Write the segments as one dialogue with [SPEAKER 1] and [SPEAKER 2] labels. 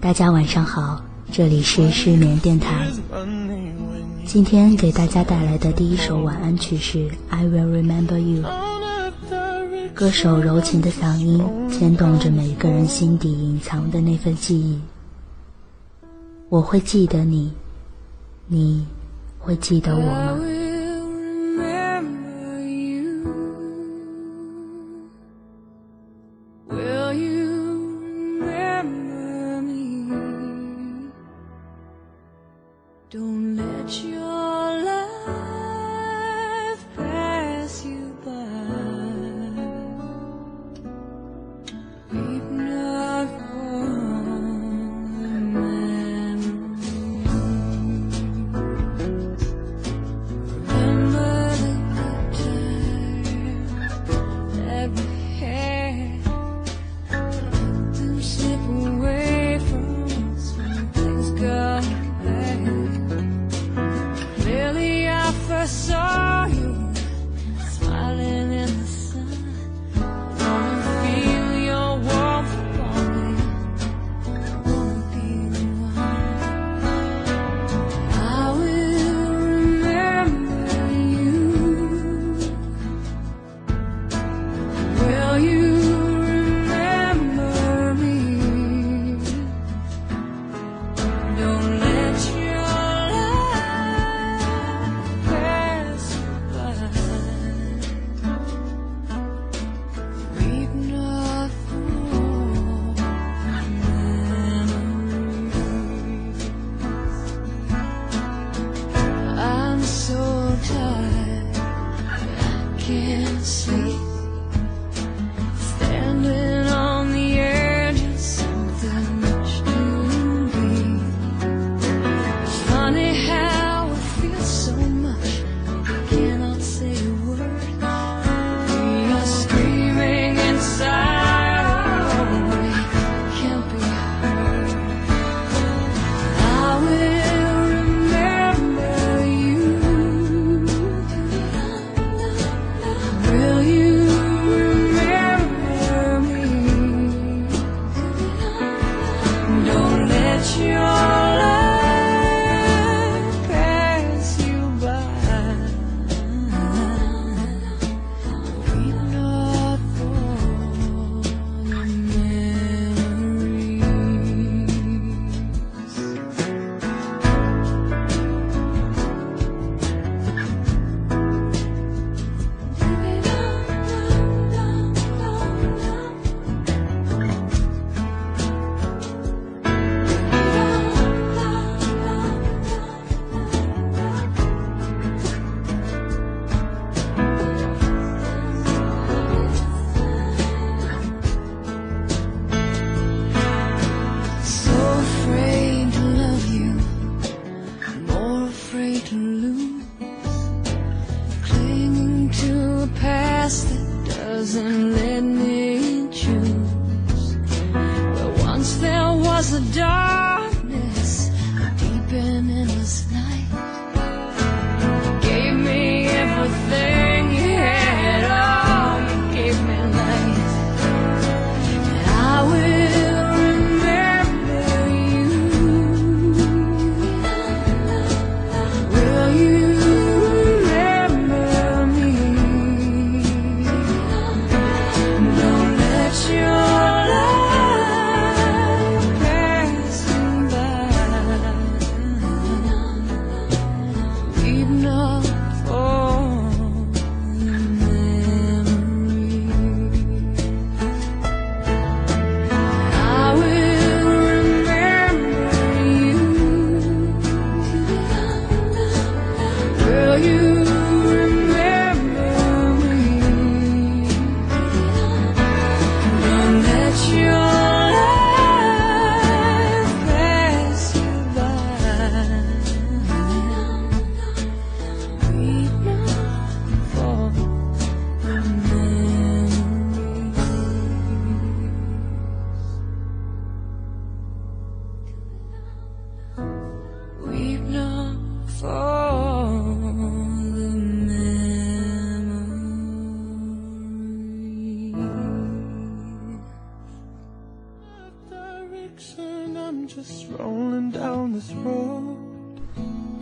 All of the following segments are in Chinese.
[SPEAKER 1] 大家晚上好，这里是失眠电台。今天给大家带来的第一首晚安曲是《I Will Remember You》。歌手柔情的嗓音牵动着每个人心底隐藏的那份记忆。我会记得你，你会记得我吗？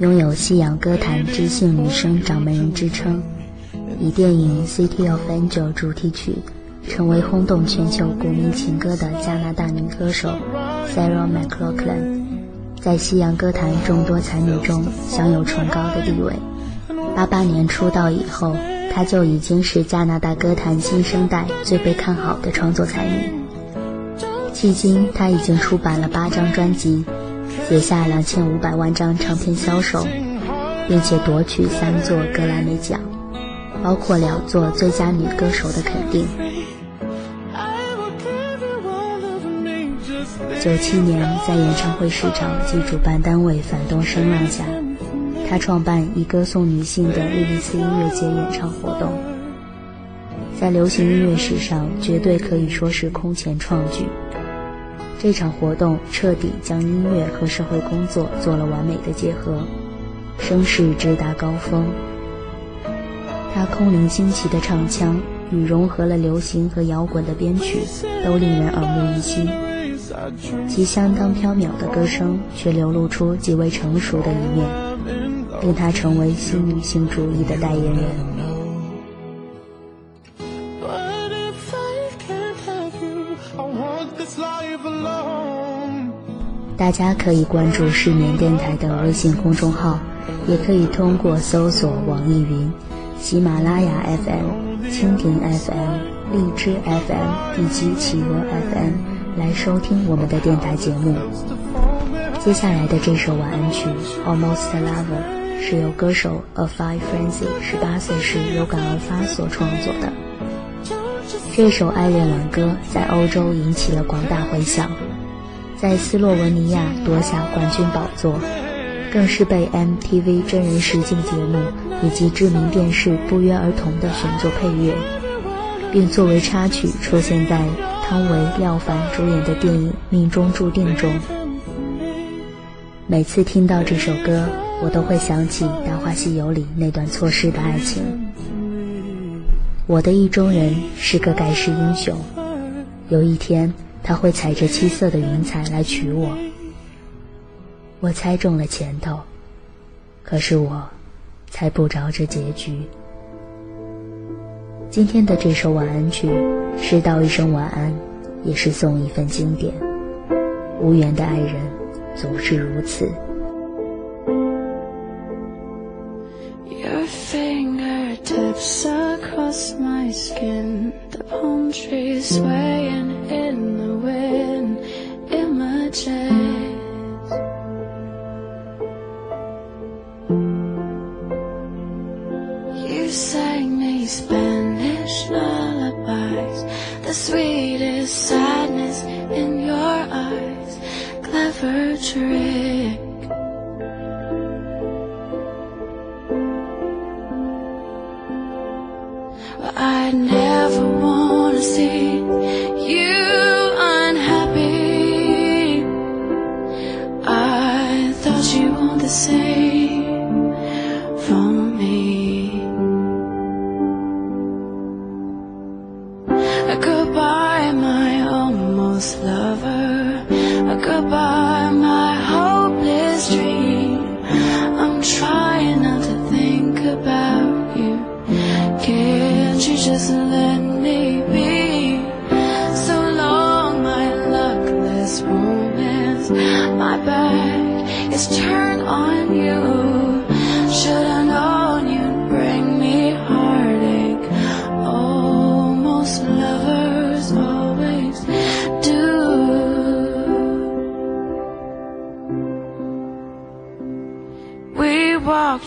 [SPEAKER 2] 拥有西洋歌坛知性女声掌门人之称，以电影《City of Angel》主题曲成为轰动全球国民情歌的加拿大女歌手 Sarah McLachlan，在西洋歌坛众多才女中享有崇高的地位。八八年出道以后，她就已经是加拿大歌坛新生代最被看好的创作才女。迄今，她已经出版了八张专辑。写下两千五百万张唱片销售，并且夺取三座格莱美奖，包括两座最佳女歌手的肯定。九七年，在演唱会市场及主办单位反动声浪下，他创办以歌颂女性的莉莉丝音乐节演唱活动，在流行音乐史上绝对可以说是空前创举。这场活动彻底将音乐和社会工作做了完美的结合，声势直达高峰。他空灵新奇的唱腔与融合了流行和摇滚的编曲，都令人耳目一新。其相当飘渺的歌声却流露出极为成熟的一面，令他成为新女性主义的代言人。大家可以关注失眠电台的微信公众号，也可以通过搜索网易云、喜马拉雅 FM、蜻蜓 FM、荔枝 FM 以及企鹅 FM 来收听我们的电台节目。接下来的这首晚安曲《Almost Lover》是由歌手 A Five Frenzy 十八岁时有感而发所创作的。这首爱恋挽歌在欧洲引起了广大回响。在斯洛文尼亚夺下冠军宝座，更是被 MTV 真人实境节目以及知名电视不约而同地选作配乐，并作为插曲出现在汤唯、廖凡主演的电影《命中注定》中。每次听到这首歌，我都会想起《大话西游》里那段错失的爱情。我的意中人是个盖世英雄，有一天。他会踩着七色的云彩来娶我，我猜中了前头，可是我猜不着这结局。今天的这首晚安曲是道一声晚安，也是送一份经典。无缘的爱人总是如此。
[SPEAKER 1] across my skin. The palm trees swaying in the wind in my chest. You sang me Spanish lullabies, the sweetest sadness in your eyes. Clever trick. never wanna see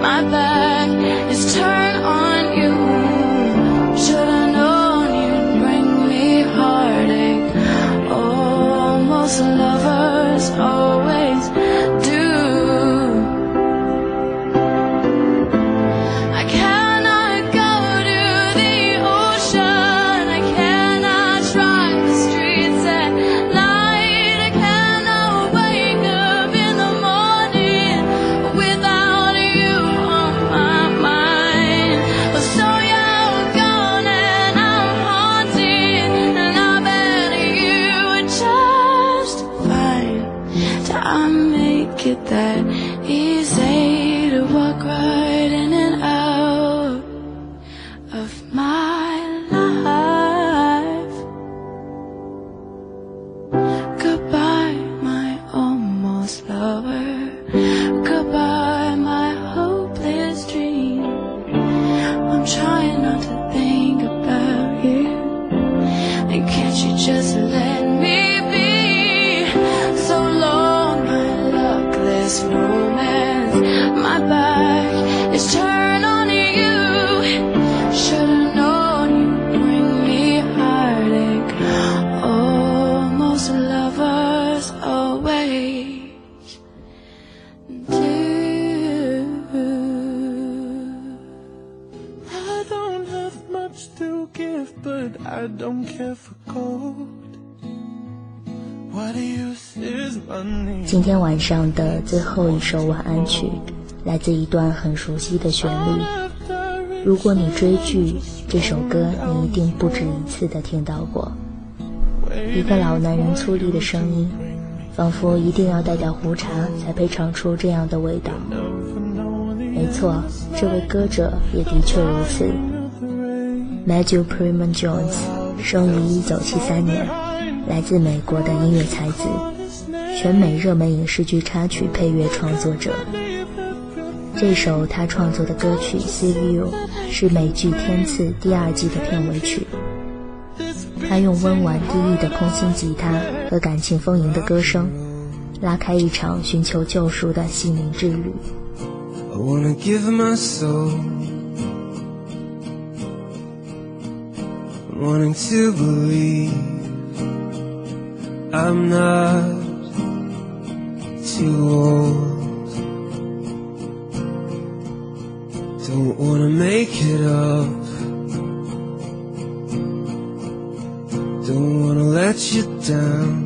[SPEAKER 3] My
[SPEAKER 2] 今天晚上的最后一首晚安曲，来自一段很熟悉的旋律。如果你追剧，这首歌你一定不止一次的听到过。一个老男人粗粝的声音，仿佛一定要带点胡茬才配唱出这样的味道。没错，这位歌者也的确如此。Matthew Prima Jones 生于1973年，来自美国的音乐才子，全美热门影视剧插曲配乐创作者。这首他创作的歌曲《See You》是美剧《天赐》第二季的片尾曲。他用温婉低郁的空心吉他和感情丰盈的歌声，拉开一场寻求救赎的心灵之旅。
[SPEAKER 3] I wanna give my soul. Wanting to believe I'm not too old. Don't wanna make it up. Don't wanna let you down.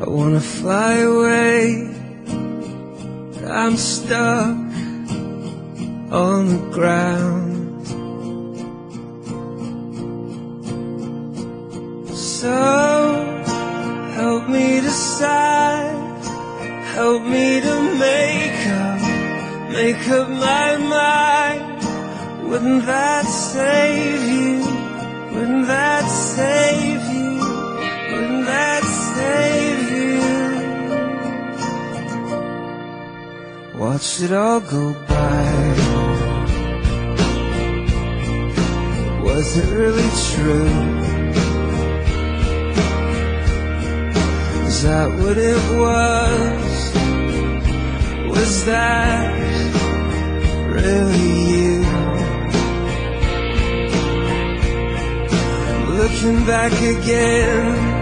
[SPEAKER 3] I wanna fly away. I'm stuck on the ground. Make up my mind. Wouldn't that save you? Wouldn't that save you? Wouldn't that save you? Watch it all go by. Was it really true? Is that what it was? Was that really you? Looking back again,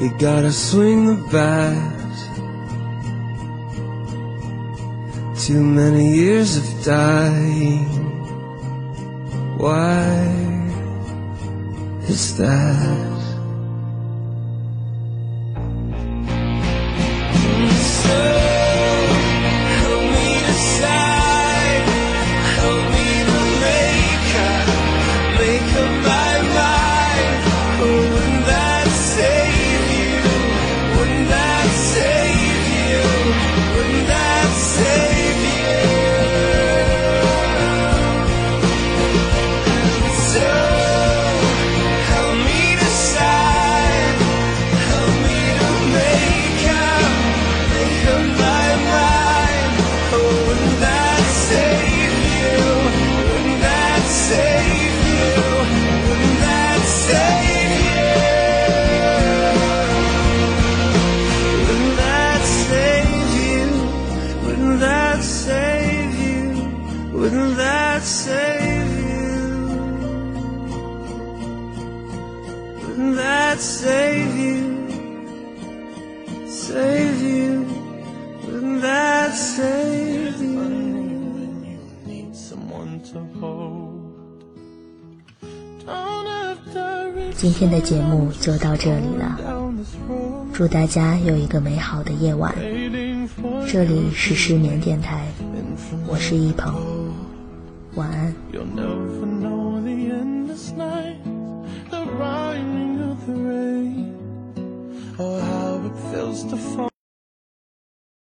[SPEAKER 3] You gotta swing the bat. Too many years of dying. Why is that? Save you? Wouldn't that save you? When you need someone to hold. Don't have to
[SPEAKER 2] 今天的节目就到这里了
[SPEAKER 3] ，down this road
[SPEAKER 2] 祝大家有一个美好的夜晚。
[SPEAKER 3] waiting for
[SPEAKER 2] 这里是失眠电台
[SPEAKER 3] ，and from
[SPEAKER 2] 我是一鹏，
[SPEAKER 3] just a phone.